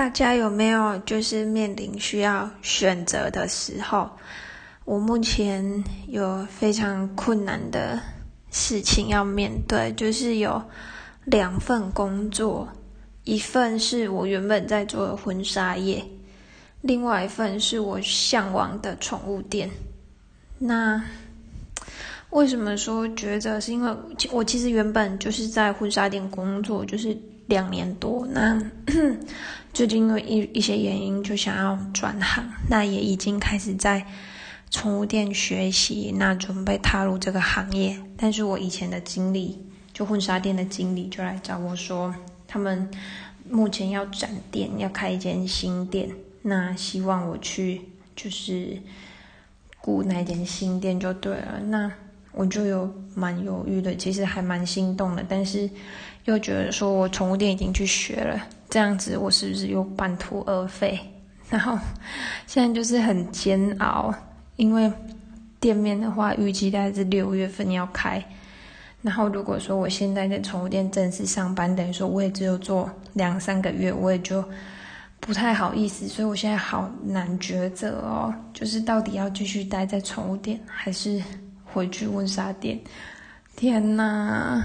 大家有没有就是面临需要选择的时候？我目前有非常困难的事情要面对，就是有两份工作，一份是我原本在做的婚纱业，另外一份是我向往的宠物店。那为什么说抉择？是因为我其实原本就是在婚纱店工作，就是两年多。那最近因为一一些原因，就想要转行，那也已经开始在宠物店学习，那准备踏入这个行业。但是我以前的经理，就婚纱店的经理，就来找我说，他们目前要展店，要开一间新店，那希望我去就是雇那间新店就对了。那我就有蛮犹豫的，其实还蛮心动的，但是又觉得说我宠物店已经去学了。这样子，我是不是又半途而废？然后现在就是很煎熬，因为店面的话，预计大概是六月份要开。然后如果说我现在在宠物店正式上班，等于说我也只有做两三个月，我也就不太好意思。所以我现在好难抉择哦，就是到底要继续待在宠物店，还是回去问沙店？天哪！